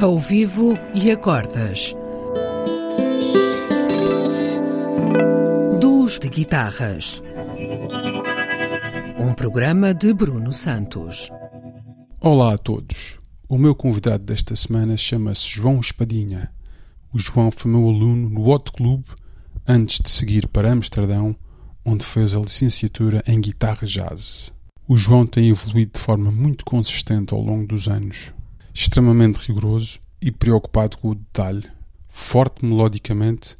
Ao vivo e acordas. Duos de guitarras. Um programa de Bruno Santos. Olá a todos. O meu convidado desta semana chama-se João Espadinha. O João foi meu aluno no Hot Club antes de seguir para Amsterdão, onde fez a licenciatura em guitarra jazz. O João tem evoluído de forma muito consistente ao longo dos anos, extremamente rigoroso e preocupado com o detalhe, forte melodicamente,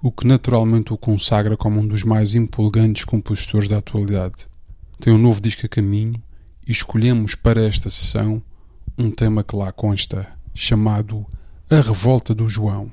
o que naturalmente o consagra como um dos mais empolgantes compositores da atualidade. Tem um novo disco a caminho e escolhemos para esta sessão um tema que lá consta, chamado A Revolta do João.